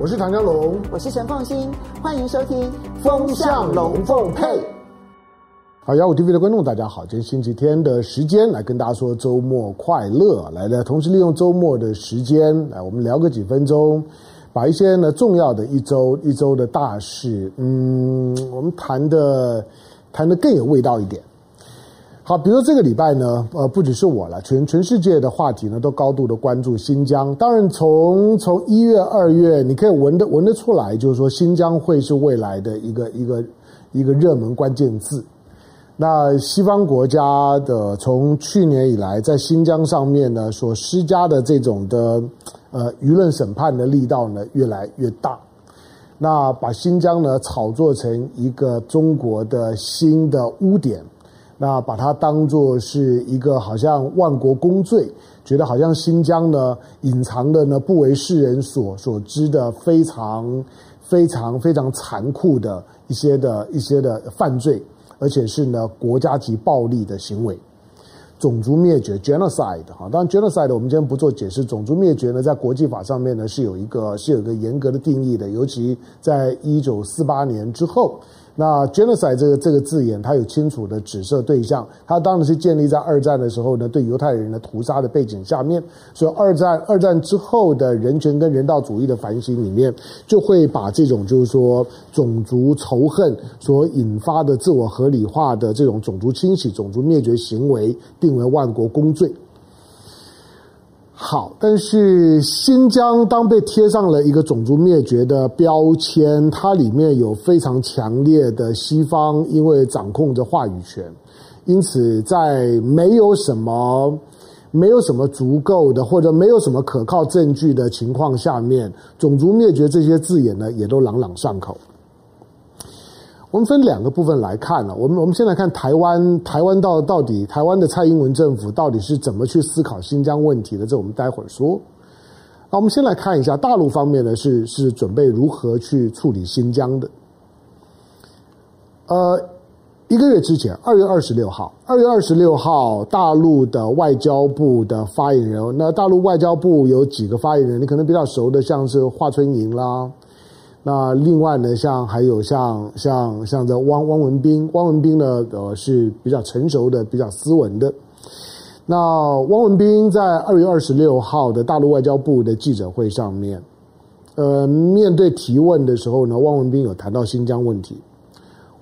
我是唐江龙，我是陈凤新，欢迎收听《风向龙凤配》。好，幺五 TV 的观众大家好，今天星期天的时间来跟大家说周末快乐，来来，同时利用周末的时间来，我们聊个几分钟，把一些呢重要的一周一周的大事，嗯，我们谈的谈的更有味道一点。好，比如说这个礼拜呢，呃，不只是我了，全全世界的话题呢都高度的关注新疆。当然从，从从一月、二月，你可以闻得闻得出来，就是说新疆会是未来的一个一个一个热门关键字。那西方国家的从去年以来，在新疆上面呢所施加的这种的呃舆论审判的力道呢越来越大，那把新疆呢炒作成一个中国的新的污点。那把它当作是一个好像万国公罪，觉得好像新疆呢隐藏的呢不为世人所所知的非常非常非常残酷的一些的一些的犯罪，而且是呢国家级暴力的行为，种族灭绝 genocide 哈，当然 genocide 我们今天不做解释，种族灭绝呢在国际法上面呢是有一个是有一个严格的定义的，尤其在一九四八年之后。那 genocide 这个这个字眼，它有清楚的指涉对象，它当然是建立在二战的时候呢，对犹太人的屠杀的背景下面，所以二战二战之后的人权跟人道主义的反省里面，就会把这种就是说种族仇恨所引发的自我合理化的这种种族清洗、种族灭绝行为定为万国公罪。好，但是新疆当被贴上了一个种族灭绝的标签，它里面有非常强烈的西方，因为掌控着话语权，因此在没有什么、没有什么足够的或者没有什么可靠证据的情况下面，种族灭绝这些字眼呢，也都朗朗上口。我们分两个部分来看呢，我们我们先来看台湾，台湾到到底台湾的蔡英文政府到底是怎么去思考新疆问题的？这我们待会儿说。那我们先来看一下大陆方面呢，是是准备如何去处理新疆的。呃，一个月之前，二月二十六号，二月二十六号，大陆的外交部的发言人，那大陆外交部有几个发言人，你可能比较熟的，像是华春莹啦。那另外呢，像还有像像像这汪汪文斌，汪文斌呢，呃是比较成熟的、比较斯文的。那汪文斌在二月二十六号的大陆外交部的记者会上面，呃，面对提问的时候呢，汪文斌有谈到新疆问题。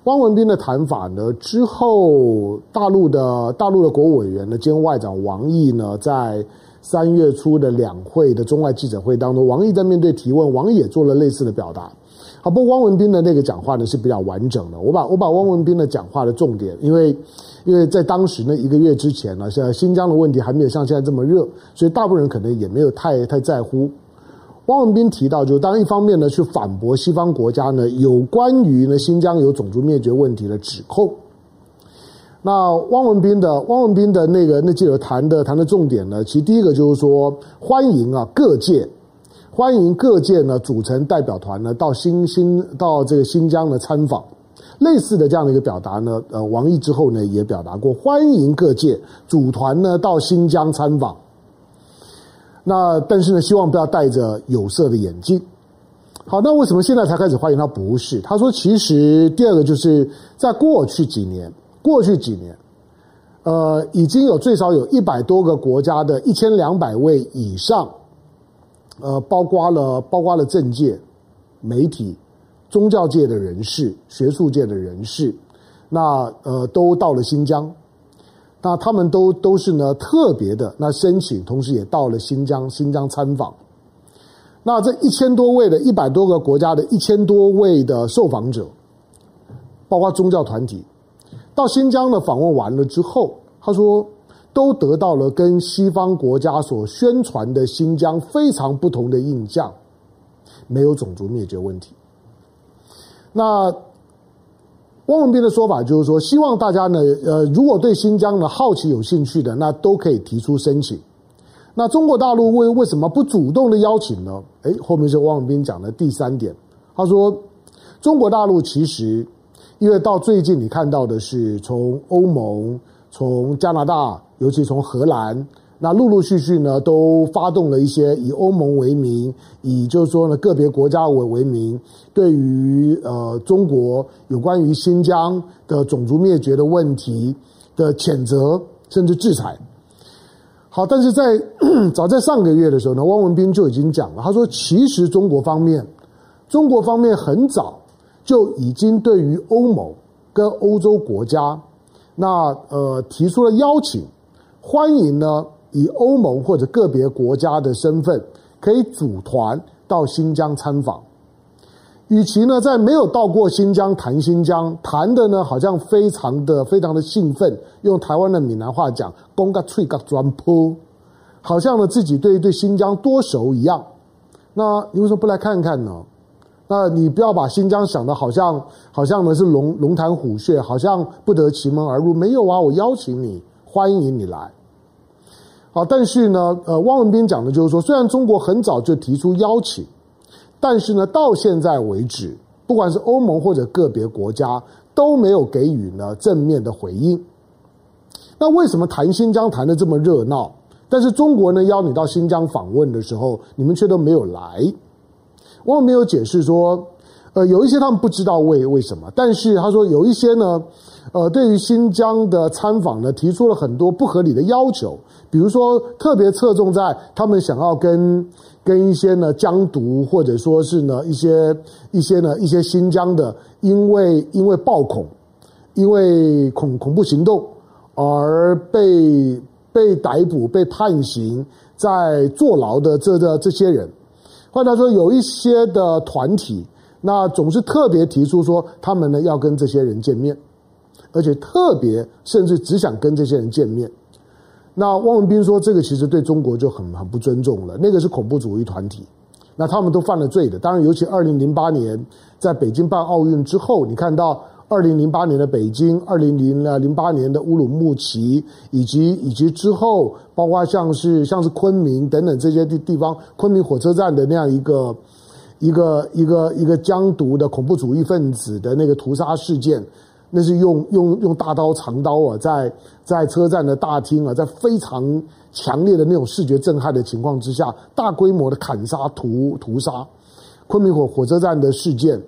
汪文斌的谈法呢，之后大陆的大陆的国务委员呢兼外长王毅呢，在。三月初的两会的中外记者会当中，王毅在面对提问，王毅也做了类似的表达。好，不过汪文斌的那个讲话呢是比较完整的。我把我把汪文斌的讲话的重点，因为因为在当时那一个月之前呢，像新疆的问题还没有像现在这么热，所以大部分人可能也没有太太在乎。汪文斌提到，就当一方面呢去反驳西方国家呢有关于呢新疆有种族灭绝问题的指控。那汪文斌的汪文斌的那个那记者谈的谈的重点呢，其实第一个就是说欢迎啊各界，欢迎各界呢组成代表团呢到新新到这个新疆的参访，类似的这样的一个表达呢，呃，王毅之后呢也表达过欢迎各界组团呢到新疆参访。那但是呢，希望不要戴着有色的眼镜。好，那为什么现在才开始欢迎他？不是，他说其实第二个就是在过去几年。过去几年，呃，已经有最少有一百多个国家的一千两百位以上，呃，包括了包括了政界、媒体、宗教界的人士、学术界的人士，那呃，都到了新疆，那他们都都是呢特别的那申请，同时也到了新疆新疆参访。那这一千多位的一百多个国家的一千多位的受访者，包括宗教团体。到新疆的访问完了之后，他说都得到了跟西方国家所宣传的新疆非常不同的印象，没有种族灭绝问题。那汪文斌的说法就是说，希望大家呢，呃，如果对新疆呢好奇有兴趣的，那都可以提出申请。那中国大陆为为什么不主动的邀请呢？诶，后面是汪文斌讲的第三点，他说中国大陆其实。因为到最近，你看到的是从欧盟、从加拿大，尤其从荷兰，那陆陆续续呢，都发动了一些以欧盟为名，以就是说呢个别国家为为名，对于呃中国有关于新疆的种族灭绝的问题的谴责，甚至制裁。好，但是在早在上个月的时候呢，汪文斌就已经讲了，他说其实中国方面，中国方面很早就已经对于欧盟跟欧洲国家，那呃提出了邀请，欢迎呢。以欧盟或者个别国家的身份，可以组团到新疆参访。与其呢在没有到过新疆谈新疆，谈的呢好像非常的非常的兴奋，用台湾的闽南话讲，公个脆个砖铺，好像呢自己对对新疆多熟一样。那你为什么不来看看呢？那你不要把新疆想的好像好像呢是龙龙潭虎穴，好像不得其门而入。没有啊，我邀请你，欢迎你来。好，但是呢，呃，汪文斌讲的就是说，虽然中国很早就提出邀请，但是呢，到现在为止，不管是欧盟或者个别国家都没有给予呢正面的回应。那为什么谈新疆谈得这么热闹，但是中国呢邀你到新疆访问的时候，你们却都没有来？汪文斌有解释说，呃，有一些他们不知道为为什么，但是他说有一些呢，呃，对于新疆的参访呢，提出了很多不合理的要求。比如说，特别侧重在他们想要跟跟一些呢疆独，或者说是呢一些一些呢一些新疆的，因为因为暴恐，因为恐恐怖行动而被被逮捕、被判刑、在坐牢的这这这些人，换句话说，有一些的团体，那总是特别提出说，他们呢要跟这些人见面，而且特别甚至只想跟这些人见面。那汪文斌说，这个其实对中国就很很不尊重了。那个是恐怖主义团体，那他们都犯了罪的。当然，尤其二零零八年在北京办奥运之后，你看到二零零八年的北京，二零零零八年的乌鲁木齐，以及以及之后，包括像是像是昆明等等这些地地方，昆明火车站的那样一个一个一个一个疆独的恐怖主义分子的那个屠杀事件。那是用用用大刀长刀啊，在在车站的大厅啊，在非常强烈的那种视觉震撼的情况之下，大规模的砍杀屠屠杀，昆明火火车站的事件，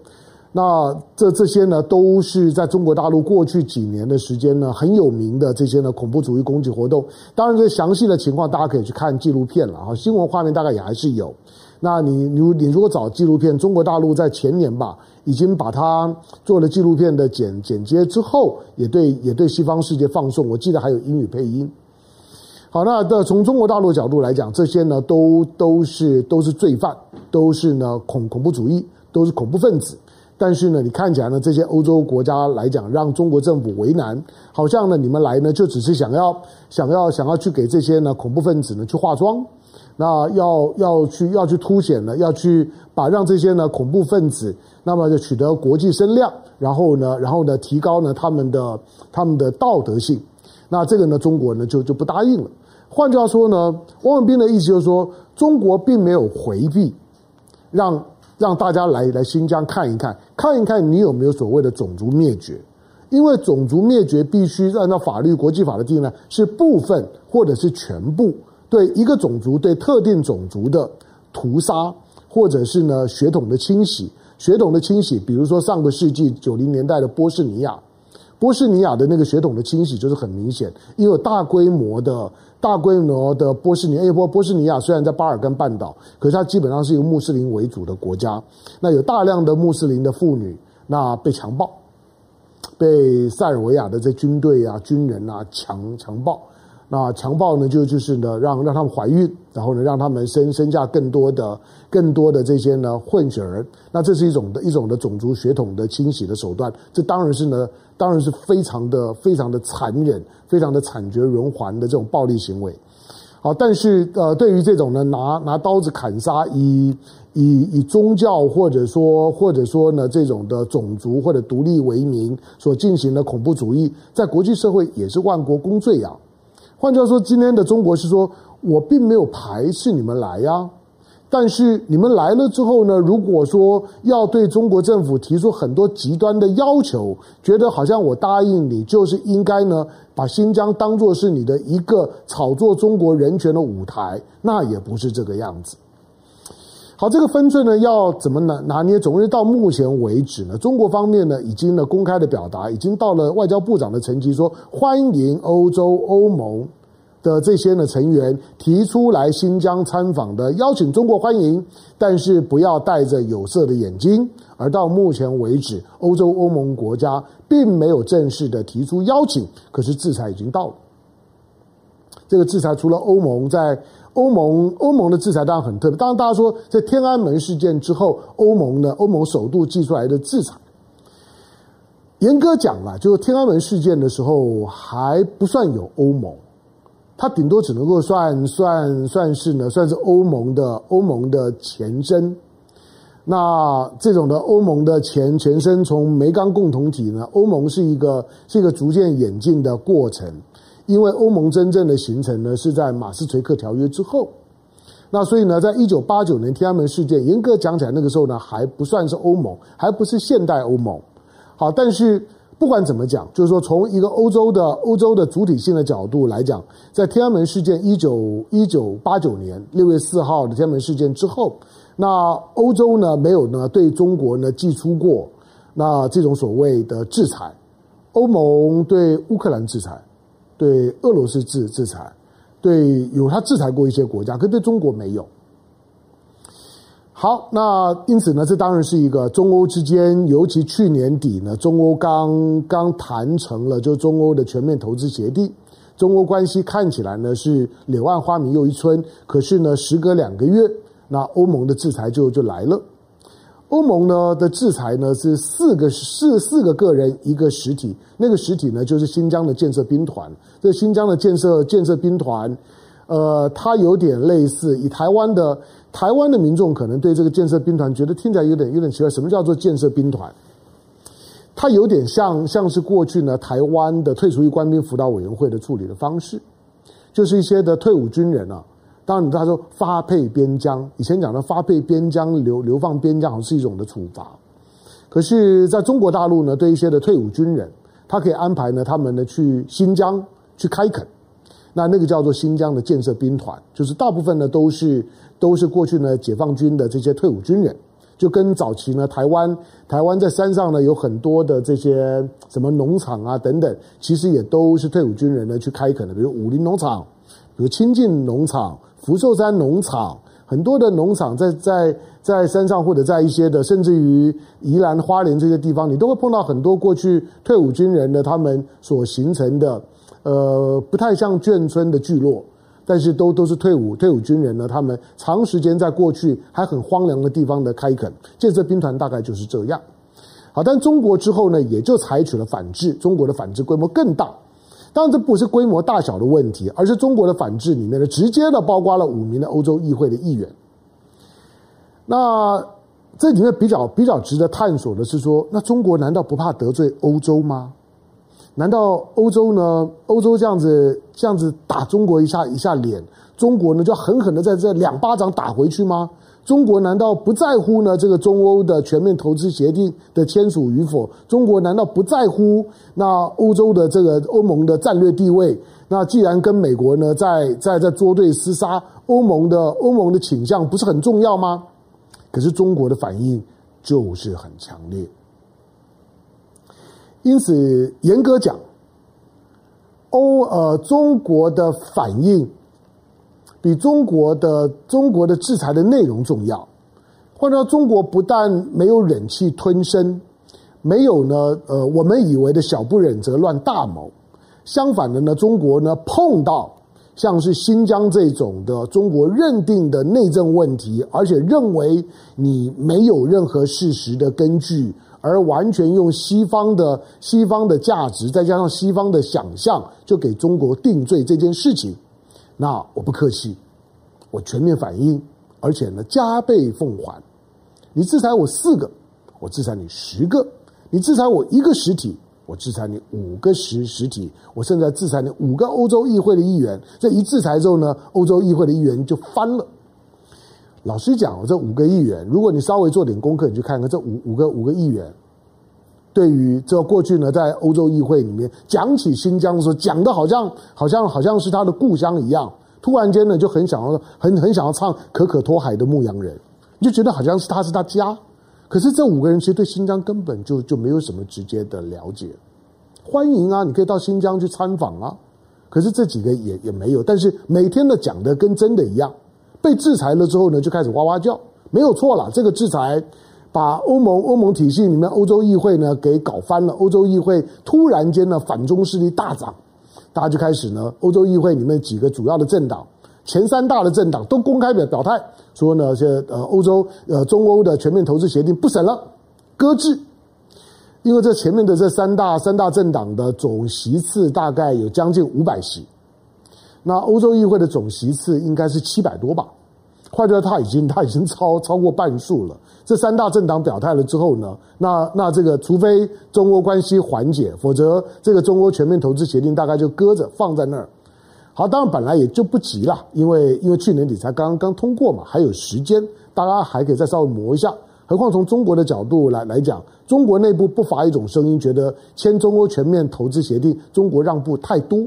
那这这些呢，都是在中国大陆过去几年的时间呢，很有名的这些呢恐怖主义攻击活动。当然，这详细的情况大家可以去看纪录片了啊，新闻画面大概也还是有。那你你你如果找纪录片，中国大陆在前年吧，已经把它做了纪录片的剪剪接之后，也对也对西方世界放送。我记得还有英语配音。好，那的从中国大陆角度来讲，这些呢都都是都是罪犯，都是呢恐恐怖主义，都是恐怖分子。但是呢，你看起来呢，这些欧洲国家来讲，让中国政府为难，好像呢你们来呢就只是想要想要想要去给这些呢恐怖分子呢去化妆。那要要去要去凸显呢，要去把让这些呢恐怖分子，那么就取得国际声量，然后呢，然后呢提高呢他们的他们的道德性。那这个呢，中国呢就就不答应了。换句话说呢，汪文斌的意思就是说，中国并没有回避，让让大家来来新疆看一看，看一看你有没有所谓的种族灭绝，因为种族灭绝必须按照法律国际法的定义呢，是部分或者是全部。对一个种族、对特定种族的屠杀，或者是呢血统的清洗，血统的清洗，比如说上个世纪九零年代的波士尼亚，波士尼亚的那个血统的清洗就是很明显，因为有大规模的、大规模的波士尼亚，波波士尼亚虽然在巴尔干半岛，可是它基本上是一个穆斯林为主的国家，那有大量的穆斯林的妇女，那被强暴，被塞尔维亚的这军队啊、军人啊强强暴。那强暴呢，就就是呢，让让他们怀孕，然后呢，让他们生生下更多的、更多的这些呢混血儿。那这是一种的一种的种族血统的清洗的手段。这当然是呢，当然是非常的、非常的残忍、非常的惨绝人寰的这种暴力行为。好，但是呃，对于这种呢，拿拿刀子砍杀，以以以宗教或者说或者说呢这种的种族或者独立为名所进行的恐怖主义，在国际社会也是万国公罪呀。换句话说，今天的中国是说，我并没有排斥你们来呀，但是你们来了之后呢，如果说要对中国政府提出很多极端的要求，觉得好像我答应你就是应该呢，把新疆当作是你的一个炒作中国人权的舞台，那也不是这个样子。好，这个分寸呢，要怎么拿拿捏？总之到目前为止呢，中国方面呢，已经呢公开的表达，已经到了外交部长的层级，说欢迎欧洲欧盟。的这些呢成员提出来新疆参访的邀请，中国欢迎，但是不要戴着有色的眼睛。而到目前为止，欧洲欧盟国家并没有正式的提出邀请，可是制裁已经到了。这个制裁除了欧盟在欧盟欧盟的制裁当然很特别，当然大家说在天安门事件之后，欧盟呢欧盟首度寄出来的制裁，严格讲啊，就是天安门事件的时候还不算有欧盟。它顶多只能够算算算是呢，算是欧盟的欧盟的前身。那这种的欧盟的前前身，从煤钢共同体呢，欧盟是一个是一个逐渐演进的过程。因为欧盟真正的形成呢，是在马斯垂克条约之后。那所以呢，在一九八九年天安门事件，严格讲起来，那个时候呢，还不算是欧盟，还不是现代欧盟。好，但是。不管怎么讲，就是说，从一个欧洲的欧洲的主体性的角度来讲，在天安门事件一九一九八九年六月四号的天安门事件之后，那欧洲呢没有呢对中国呢祭出过那这种所谓的制裁，欧盟对乌克兰制裁，对俄罗斯制制裁，对有他制裁过一些国家，可对中国没有。好，那因此呢，这当然是一个中欧之间，尤其去年底呢，中欧刚刚谈成了就中欧的全面投资协定，中欧关系看起来呢是柳暗花明又一村，可是呢，时隔两个月，那欧盟的制裁就就来了。欧盟呢的制裁呢是四个四四个个人一个实体，那个实体呢就是新疆的建设兵团，这新疆的建设建设兵团。呃，它有点类似，以台湾的台湾的民众可能对这个建设兵团觉得听起来有点有点奇怪，什么叫做建设兵团？它有点像像是过去呢台湾的退出役官兵辅导委员会的处理的方式，就是一些的退伍军人啊，当然他说发配边疆，以前讲的发配边疆流流放边疆好像是一种的处罚，可是在中国大陆呢，对一些的退伍军人，他可以安排呢他们呢去新疆去开垦。那那个叫做新疆的建设兵团，就是大部分呢都是都是过去呢解放军的这些退伍军人，就跟早期呢台湾台湾在山上呢有很多的这些什么农场啊等等，其实也都是退伍军人呢去开垦的，比如武陵农场，比如清境农场、福寿山农场，很多的农场在在在山上或者在一些的甚至于宜兰花莲这些地方，你都会碰到很多过去退伍军人的他们所形成的。呃，不太像眷村的聚落，但是都都是退伍退伍军人呢。他们长时间在过去还很荒凉的地方的开垦，建设兵团大概就是这样。好，但中国之后呢，也就采取了反制。中国的反制规模更大，当然这不是规模大小的问题，而是中国的反制里面呢，直接的包括了五名的欧洲议会的议员。那这里面比较比较值得探索的是说，那中国难道不怕得罪欧洲吗？难道欧洲呢？欧洲这样子这样子打中国一下一下脸，中国呢就狠狠的在这两巴掌打回去吗？中国难道不在乎呢？这个中欧的全面投资协定的签署与否？中国难道不在乎那欧洲的这个欧盟的战略地位？那既然跟美国呢在在在作对厮杀，欧盟的欧盟的倾向不是很重要吗？可是中国的反应就是很强烈。因此，严格讲，欧呃中国的反应比中国的中国的制裁的内容重要。换句话说，中国不但没有忍气吞声，没有呢呃我们以为的小不忍则乱大谋，相反的呢，中国呢碰到像是新疆这种的中国认定的内政问题，而且认为你没有任何事实的根据。而完全用西方的西方的价值，再加上西方的想象，就给中国定罪这件事情，那我不客气，我全面反应，而且呢加倍奉还。你制裁我四个，我制裁你十个；你制裁我一个实体，我制裁你五个实实体。我现在制裁你五个欧洲议会的议员，这一制裁之后呢，欧洲议会的议员就翻了。老实讲，这五个议员，如果你稍微做点功课，你去看看这五五个五个议员，对于这过去呢，在欧洲议会里面讲起新疆的时候，讲的好像好像好像是他的故乡一样，突然间呢就很想要很很想要唱可可托海的牧羊人，你就觉得好像是他是他家。可是这五个人其实对新疆根本就就没有什么直接的了解。欢迎啊，你可以到新疆去参访啊。可是这几个也也没有，但是每天的讲的跟真的一样。被制裁了之后呢，就开始哇哇叫，没有错了。这个制裁把欧盟欧盟体系里面欧洲议会呢给搞翻了。欧洲议会突然间呢反中势力大涨，大家就开始呢，欧洲议会里面几个主要的政党，前三大的政党都公开表表态说呢，这呃欧洲呃中欧的全面投资协定不审了，搁置。因为这前面的这三大三大政党的总席次大概有将近五百席。那欧洲议会的总席次应该是七百多吧，换句话，他已经他已经超超过半数了。这三大政党表态了之后呢，那那这个除非中欧关系缓解，否则这个中欧全面投资协定大概就搁着放在那儿。好，当然本来也就不急了，因为因为去年底才刚刚通过嘛，还有时间，大家还可以再稍微磨一下。何况从中国的角度来来讲，中国内部不乏一种声音，觉得签中欧全面投资协定，中国让步太多。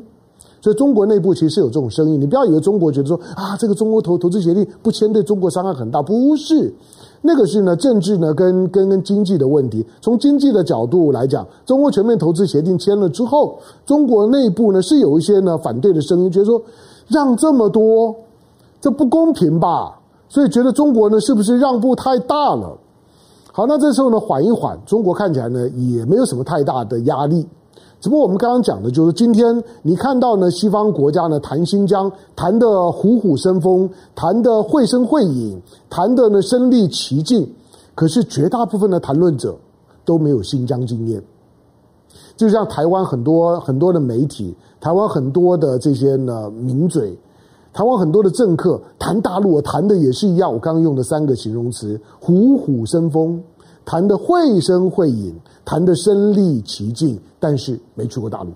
所以中国内部其实是有这种声音，你不要以为中国觉得说啊，这个中国投投资协定不签对中国伤害很大，不是，那个是呢政治呢跟跟跟经济的问题。从经济的角度来讲，中国全面投资协定签了之后，中国内部呢是有一些呢反对的声音，觉得说让这么多，这不公平吧？所以觉得中国呢是不是让步太大了？好，那这时候呢缓一缓，中国看起来呢也没有什么太大的压力。只不过我们刚刚讲的就是，今天你看到呢，西方国家呢谈新疆谈得虎虎生风，谈得绘声绘影，谈得呢身临其境。可是绝大部分的谈论者都没有新疆经验。就像台湾很多很多的媒体，台湾很多的这些呢名嘴，台湾很多的政客谈大陆，谈的也是一样。我刚刚用的三个形容词：虎虎生风。谈得绘声绘影，谈得身历其境，但是没去过大陆。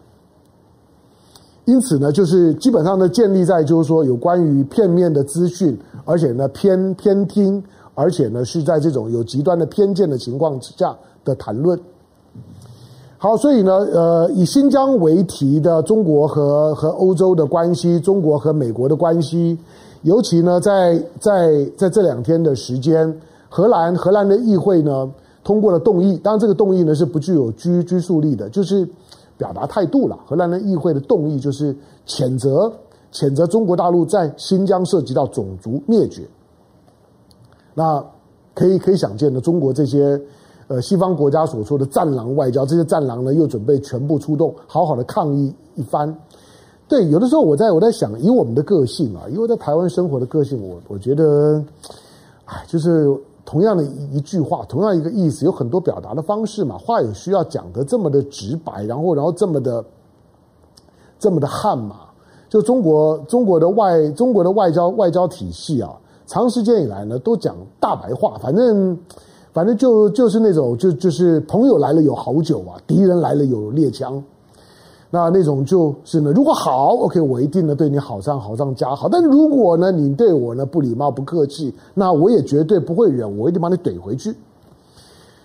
因此呢，就是基本上呢，建立在就是说有关于片面的资讯，而且呢偏偏听，而且呢是在这种有极端的偏见的情况之下的谈论。好，所以呢，呃，以新疆为题的中国和和欧洲的关系，中国和美国的关系，尤其呢，在在在这两天的时间。荷兰荷兰的议会呢通过了动议，当然这个动议呢是不具有拘拘束力的，就是表达态度了。荷兰的议会的动议就是谴责谴责中国大陆在新疆涉及到种族灭绝。那可以可以想见的，中国这些呃西方国家所说的战狼外交，这些战狼呢又准备全部出动，好好的抗议一番。对，有的时候我在我在想，以我们的个性啊，因为在台湾生活的个性，我我觉得，哎，就是。同样的一一句话，同样一个意思，有很多表达的方式嘛。话也需要讲得这么的直白，然后然后这么的这么的悍嘛？就中国中国的外中国的外交外交体系啊，长时间以来呢都讲大白话，反正反正就就是那种就就是朋友来了有好酒啊，敌人来了有猎枪。那那种就是呢，如果好，OK，我一定呢对你好上好上加好。但如果呢你对我呢不礼貌不客气，那我也绝对不会忍，我一定把你怼回去。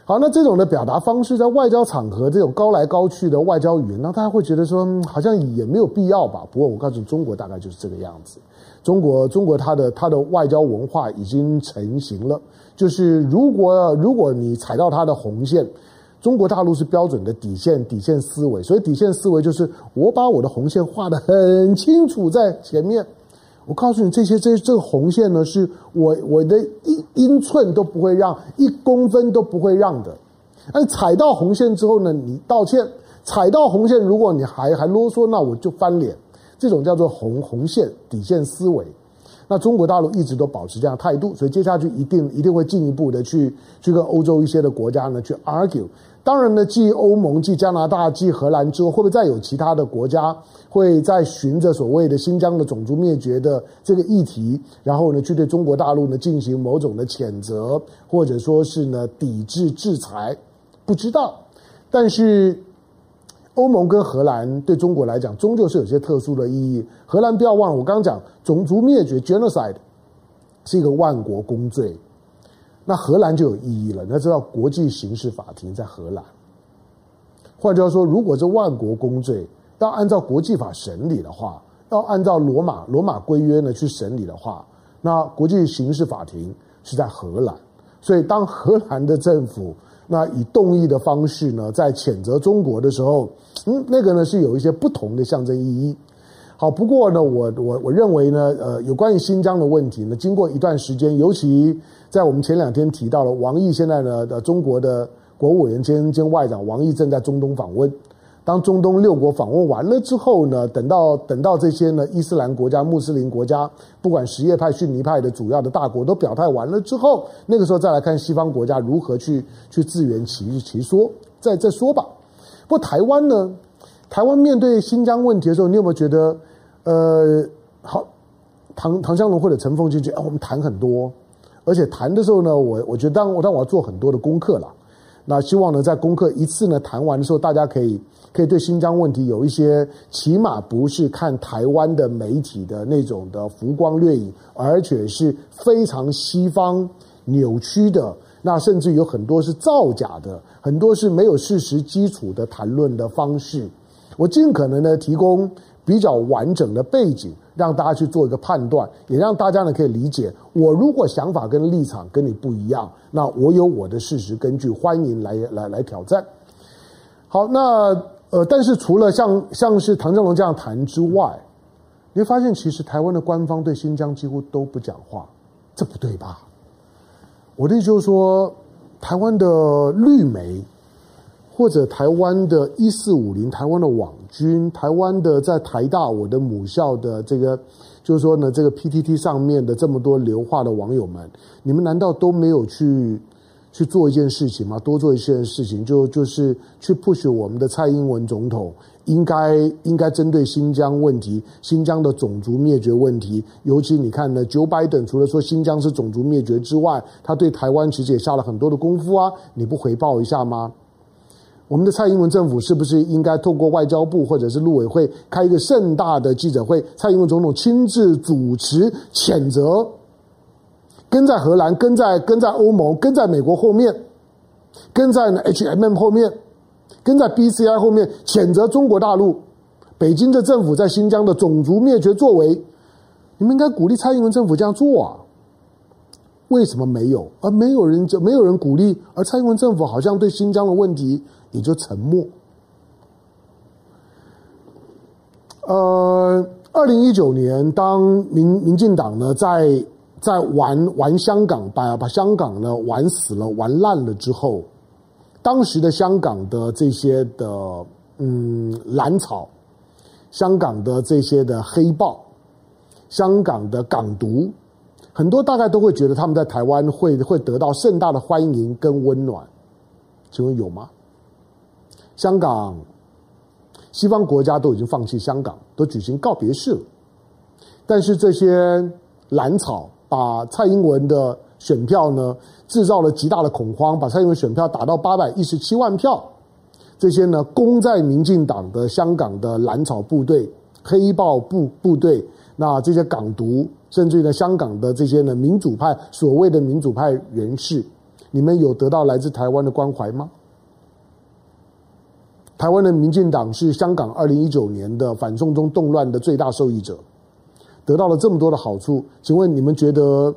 好，那这种的表达方式在外交场合，这种高来高去的外交语言，那大家会觉得说好像也没有必要吧？不过我告诉你，中国大概就是这个样子。中国中国它的它的外交文化已经成型了，就是如果如果你踩到它的红线。中国大陆是标准的底线，底线思维，所以底线思维就是我把我的红线画得很清楚在前面。我告诉你，这些这这个红线呢，是我我的一英寸都不会让，一公分都不会让的。而踩到红线之后呢，你道歉；踩到红线，如果你还还啰嗦，那我就翻脸。这种叫做红红线底线思维。那中国大陆一直都保持这样态度，所以接下去一定一定会进一步的去去跟欧洲一些的国家呢去 argue。当然呢，继欧盟、继加拿大、继荷兰之后，会不会再有其他的国家会再循着所谓的新疆的种族灭绝的这个议题，然后呢，去对中国大陆呢进行某种的谴责，或者说是呢抵制制裁？不知道。但是欧盟跟荷兰对中国来讲，终究是有些特殊的意义。荷兰不要忘了，我刚刚讲种族灭绝 （genocide）。是一个万国公罪，那荷兰就有意义了。那知道，国际刑事法庭在荷兰。换句话说，如果这万国公罪要按照国际法审理的话，要按照罗马罗马规约呢去审理的话，那国际刑事法庭是在荷兰。所以，当荷兰的政府那以动议的方式呢，在谴责中国的时候，嗯，那个呢是有一些不同的象征意义。好，不过呢，我我我认为呢，呃，有关于新疆的问题呢，经过一段时间，尤其在我们前两天提到了王毅现在呢的中国的。国务委员兼兼外长王毅正在中东访问。当中东六国访问完了之后呢，等到等到这些呢伊斯兰国家、穆斯林国家，不管什叶派、逊尼派的主要的大国都表态完了之后，那个时候再来看西方国家如何去去自圆其其说，再再说吧。不过台湾呢，台湾面对新疆问题的时候，你有没有觉得，呃，好，唐唐湘龙或者陈凤进去，啊，我们谈很多，而且谈的时候呢，我我觉得当当我要做很多的功课了。那希望呢，在功课一次呢谈完的时候，大家可以可以对新疆问题有一些，起码不是看台湾的媒体的那种的浮光掠影，而且是非常西方扭曲的，那甚至有很多是造假的，很多是没有事实基础的谈论的方式。我尽可能的提供比较完整的背景。让大家去做一个判断，也让大家呢可以理解，我如果想法跟立场跟你不一样，那我有我的事实根据，欢迎来来来挑战。好，那呃，但是除了像像是唐湘龙这样谈之外，你会发现其实台湾的官方对新疆几乎都不讲话，这不对吧？我的意思就是说，台湾的绿媒。或者台湾的一四五零，台湾的网军，台湾的在台大我的母校的这个，就是说呢，这个 PTT 上面的这么多流化的网友们，你们难道都没有去去做一件事情吗？多做一些事情，就就是去 push 我们的蔡英文总统，应该应该针对新疆问题、新疆的种族灭绝问题，尤其你看呢，Joe Biden 除了说新疆是种族灭绝之外，他对台湾其实也下了很多的功夫啊，你不回报一下吗？我们的蔡英文政府是不是应该透过外交部或者是陆委会开一个盛大的记者会？蔡英文总统亲自主持谴责，跟在荷兰、跟在跟在欧盟、跟在美国后面，跟在 HMM 后面，跟在 BCI 后面谴责中国大陆、北京的政府在新疆的种族灭绝作为。你们应该鼓励蔡英文政府这样做啊！为什么没有？而没有人就没有人鼓励，而蔡英文政府好像对新疆的问题。也就沉默。呃，二零一九年，当民民进党呢在在玩玩香港，把把香港呢玩死了、玩烂了之后，当时的香港的这些的嗯蓝草，香港的这些的黑豹，香港的港独，很多大概都会觉得他们在台湾会会得到盛大的欢迎跟温暖，请问有吗？香港，西方国家都已经放弃香港，都举行告别式了。但是这些蓝草把蔡英文的选票呢，制造了极大的恐慌，把蔡英文选票打到八百一十七万票。这些呢，攻在民进党的香港的蓝草部队、黑豹部部队，那这些港独，甚至于呢，香港的这些呢民主派所谓的民主派人士，你们有得到来自台湾的关怀吗？台湾的民进党是香港二零一九年的反送中动乱的最大受益者，得到了这么多的好处。请问你们觉得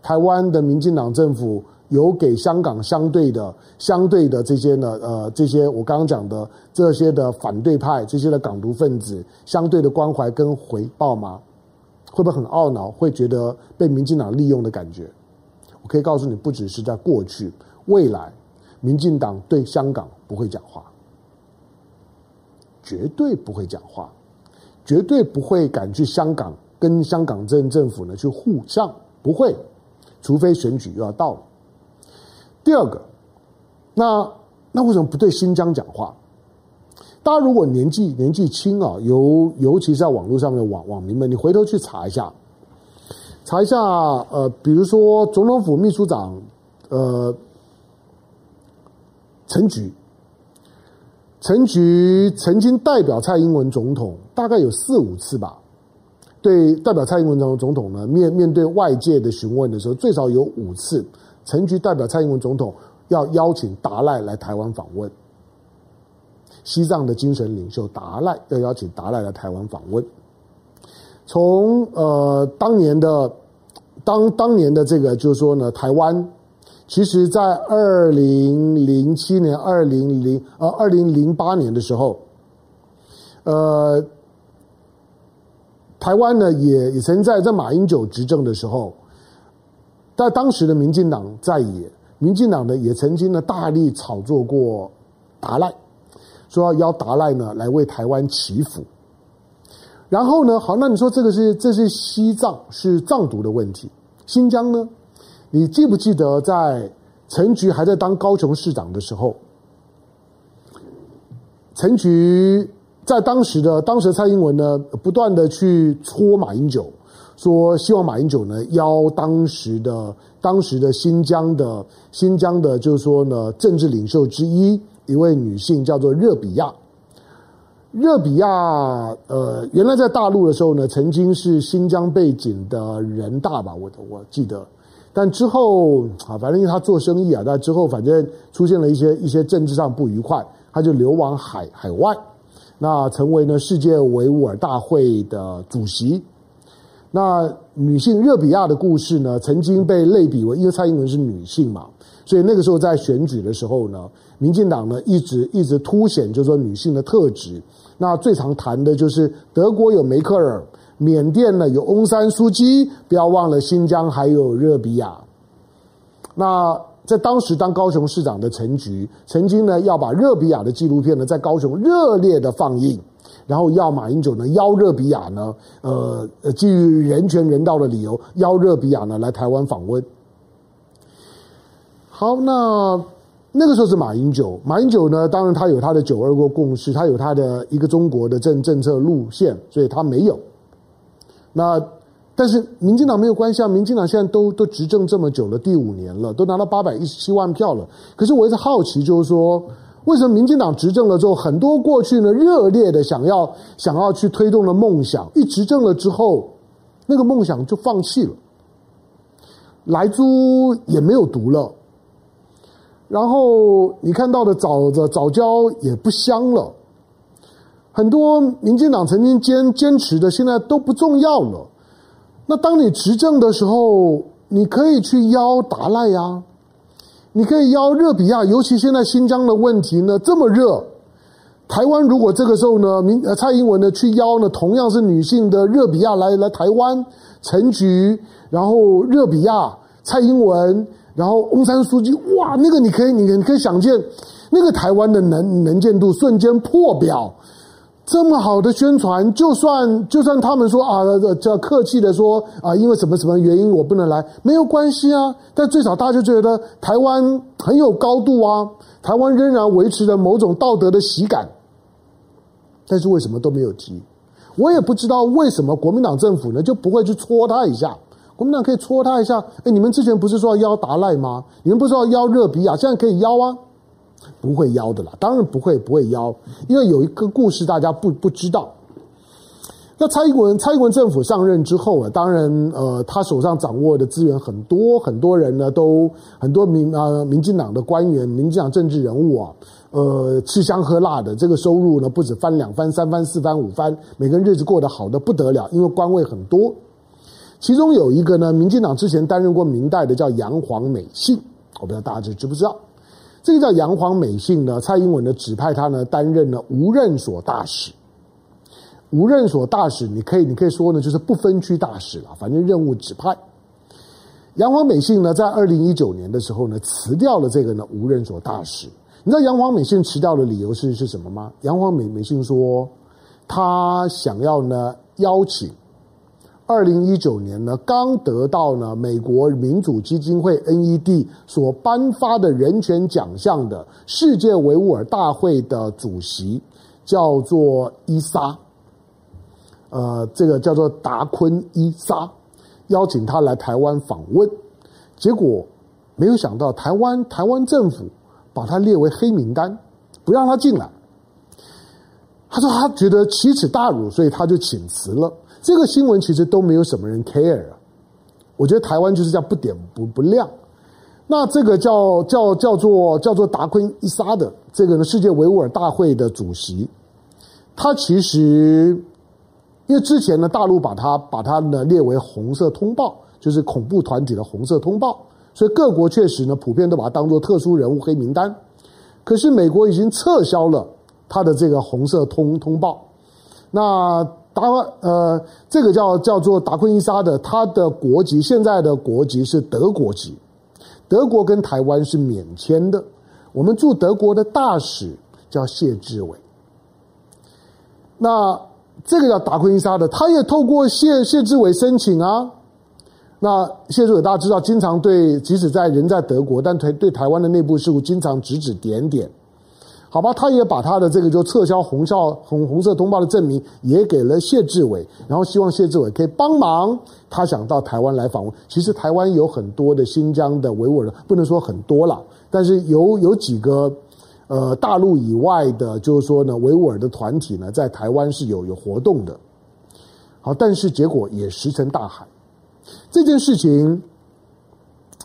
台湾的民进党政府有给香港相对的、相对的这些呢？呃，这些我刚刚讲的这些的反对派、这些的港独分子相对的关怀跟回报吗？会不会很懊恼？会觉得被民进党利用的感觉？我可以告诉你，不只是在过去，未来民进党对香港不会讲话。绝对不会讲话，绝对不会敢去香港跟香港政政府呢去互呛不会，除非选举又要到了。第二个，那那为什么不对新疆讲话？大家如果年纪年纪轻啊，尤尤其在网络上面的网网民们，你回头去查一下，查一下呃，比如说总统府秘书长呃陈菊。陈菊曾经代表蔡英文总统大概有四五次吧，对代表蔡英文总总统呢，面面对外界的询问的时候，最少有五次，陈菊代表蔡英文总统要邀请达赖来台湾访问。西藏的精神领袖达赖要邀请达赖来台湾访问。从呃当年的当当年的这个就是说呢，台湾其实在二零零七年、二零零呃二零零八年的时候，呃。台湾呢，也也曾在在马英九执政的时候，在当时的民进党在野，民进党呢也曾经呢大力炒作过达赖，说要邀达赖呢来为台湾祈福。然后呢，好，那你说这个是这是西藏是藏独的问题，新疆呢？你记不记得在陈菊还在当高雄市长的时候，陈菊。在当时的当时蔡英文呢，不断的去戳马英九，说希望马英九呢邀当时的当时的新疆的新疆的，就是说呢政治领袖之一一位女性叫做热比亚。热比亚呃，原来在大陆的时候呢，曾经是新疆背景的人大吧，我我记得，但之后啊，反正因为他做生意啊，但之后反正出现了一些一些政治上不愉快，他就流亡海海外。那成为呢世界维吾尔大会的主席。那女性热比亚的故事呢，曾经被类比为，因为蔡英文是女性嘛，所以那个时候在选举的时候呢，民进党呢一直一直凸显就是说女性的特质。那最常谈的就是德国有梅克尔，缅甸呢有翁山苏姬，不要忘了新疆还有热比亚。那。在当时当高雄市长的陈菊，曾经呢要把热比亚的纪录片呢在高雄热烈的放映，然后要马英九呢邀热比亚呢，呃，基于人权人道的理由邀热比亚呢来台湾访问。好，那那个时候是马英九，马英九呢，当然他有他的九二共共识，他有他的一个中国的政政策路线，所以他没有。那。但是民进党没有关系啊，民进党现在都都执政这么久了，第五年了，都拿到八百一十七万票了。可是我一直好奇，就是说，为什么民进党执政了之后，很多过去呢热烈的想要想要去推动的梦想，一执政了之后，那个梦想就放弃了，莱猪也没有毒了，然后你看到的早的早教也不香了，很多民进党曾经坚坚持的，现在都不重要了。那当你执政的时候，你可以去邀达赖呀，你可以邀热比亚，尤其现在新疆的问题呢这么热，台湾如果这个时候呢，民蔡英文呢去邀呢同样是女性的热比亚来来台湾，陈菊，然后热比亚，蔡英文，然后翁山书记，哇，那个你可以你你可以想见，那个台湾的能能见度瞬间破表。这么好的宣传，就算就算他们说啊，叫客气的说啊，因为什么什么原因我不能来，没有关系啊。但最少大家就觉得台湾很有高度啊，台湾仍然维持着某种道德的喜感。但是为什么都没有提？我也不知道为什么国民党政府呢就不会去戳他一下？国民党可以戳他一下。哎，你们之前不是说要邀达赖吗？你们不是说要邀热比亚？现在可以邀啊。不会邀的啦，当然不会，不会邀，因为有一个故事大家不不知道。那蔡英文，蔡英文政府上任之后啊，当然呃，他手上掌握的资源很多，很多人呢都很多民啊、呃，民进党的官员、民进党政治人物啊，呃，吃香喝辣的，这个收入呢不止翻两番、三番、四番、五番，每个人日子过得好的不得了，因为官位很多。其中有一个呢，民进党之前担任过明代的叫杨黄美信，我不知道大家知不知道。这个叫杨黄美信呢，蔡英文呢指派他呢担任了无任所大使。无任所大使，你可以你可以说呢，就是不分区大使了，反正任务指派。杨黄美信呢，在二零一九年的时候呢，辞掉了这个呢无任所大使。你知道杨黄美信辞掉的理由是是什么吗？杨黄美美信说，他想要呢邀请。二零一九年呢，刚得到呢美国民主基金会 NED 所颁发的人权奖项的世界维吾尔大会的主席叫做伊莎，呃，这个叫做达坤伊莎，邀请他来台湾访问，结果没有想到台湾台湾政府把他列为黑名单，不让他进来。他说他觉得奇耻大辱，所以他就请辞了。这个新闻其实都没有什么人 care 啊。我觉得台湾就是这样不点不不亮。那这个叫叫叫做叫做达坤伊萨的这个呢，世界维吾尔大会的主席，他其实因为之前呢，大陆把他把他呢列为红色通报，就是恐怖团体的红色通报，所以各国确实呢普遍都把他当做特殊人物黑名单。可是美国已经撤销了他的这个红色通通报。那达呃，这个叫叫做达昆伊萨的，他的国籍现在的国籍是德国籍。德国跟台湾是免签的，我们驻德国的大使叫谢志伟。那这个叫达昆伊萨的，他也透过谢谢志伟申请啊。那谢志伟大家知道，经常对即使在人在德国，但台对台湾的内部事务经常指指点点。好吧，他也把他的这个就撤销红校红红色通报的证明也给了谢志伟，然后希望谢志伟可以帮忙。他想到台湾来访问。其实台湾有很多的新疆的维吾尔人，不能说很多了，但是有有几个呃大陆以外的，就是说呢维吾尔的团体呢，在台湾是有有活动的。好，但是结果也石沉大海。这件事情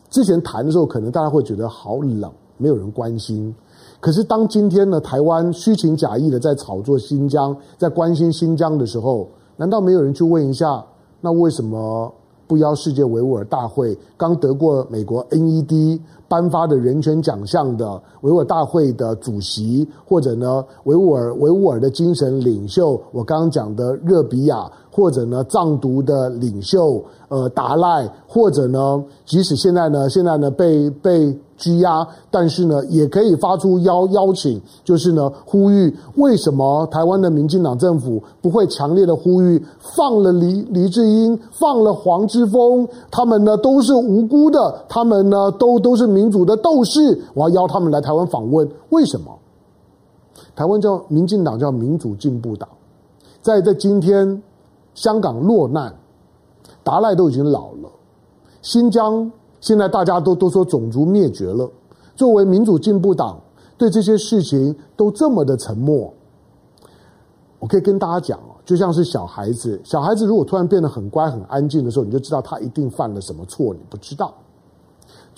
之前谈的时候，可能大家会觉得好冷，没有人关心。可是，当今天呢，台湾虚情假意的在炒作新疆，在关心新疆的时候，难道没有人去问一下，那为什么不邀世界维吾尔大会刚得过美国 NED 颁发的人权奖项的维吾尔大会的主席，或者呢维吾尔维吾尔的精神领袖，我刚刚讲的热比亚，或者呢藏独的领袖呃达赖，或者呢，即使现在呢，现在呢被被。拘押，但是呢，也可以发出邀邀请，就是呢，呼吁为什么台湾的民进党政府不会强烈的呼吁放了黎黎智英，放了黄之锋，他们呢都是无辜的，他们呢都都是民主的斗士，我要邀他们来台湾访问，为什么？台湾叫民进党叫民主进步党，在在今天香港落难，达赖都已经老了，新疆。现在大家都都说种族灭绝了，作为民主进步党，对这些事情都这么的沉默。我可以跟大家讲哦，就像是小孩子，小孩子如果突然变得很乖很安静的时候，你就知道他一定犯了什么错，你不知道。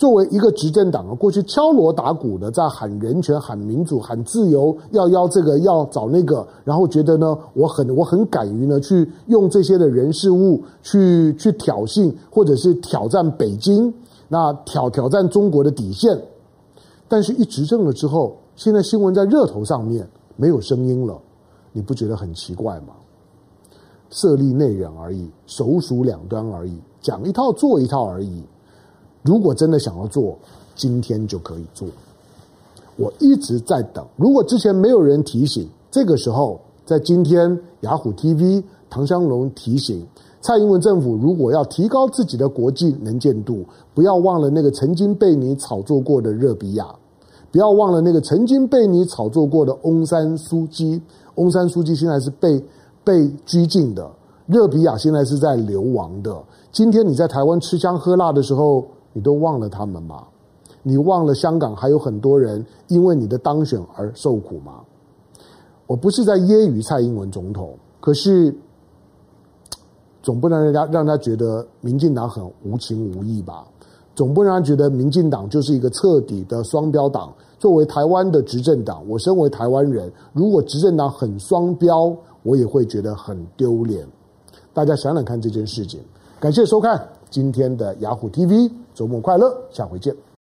作为一个执政党啊，过去敲锣打鼓的在喊人权、喊民主、喊自由，要要这个要找那个，然后觉得呢，我很我很敢于呢去用这些的人事物去去挑衅或者是挑战北京。那挑挑战中国的底线，但是一执政了之后，现在新闻在热头上面没有声音了，你不觉得很奇怪吗？设立内人而已，首鼠两端而已，讲一套做一套而已。如果真的想要做，今天就可以做。我一直在等，如果之前没有人提醒，这个时候在今天雅虎 TV 唐湘龙提醒。蔡英文政府如果要提高自己的国际能见度，不要忘了那个曾经被你炒作过的热比亚，不要忘了那个曾经被你炒作过的翁山苏姬。翁山苏姬现在是被被拘禁的，热比亚现在是在流亡的。今天你在台湾吃香喝辣的时候，你都忘了他们吗？你忘了香港还有很多人因为你的当选而受苦吗？我不是在揶揄蔡英文总统，可是。总不能让人家让他觉得民进党很无情无义吧？总不能让他觉得民进党就是一个彻底的双标党。作为台湾的执政党，我身为台湾人，如果执政党很双标，我也会觉得很丢脸。大家想想看这件事情。感谢收看今天的雅虎 TV，周末快乐，下回见。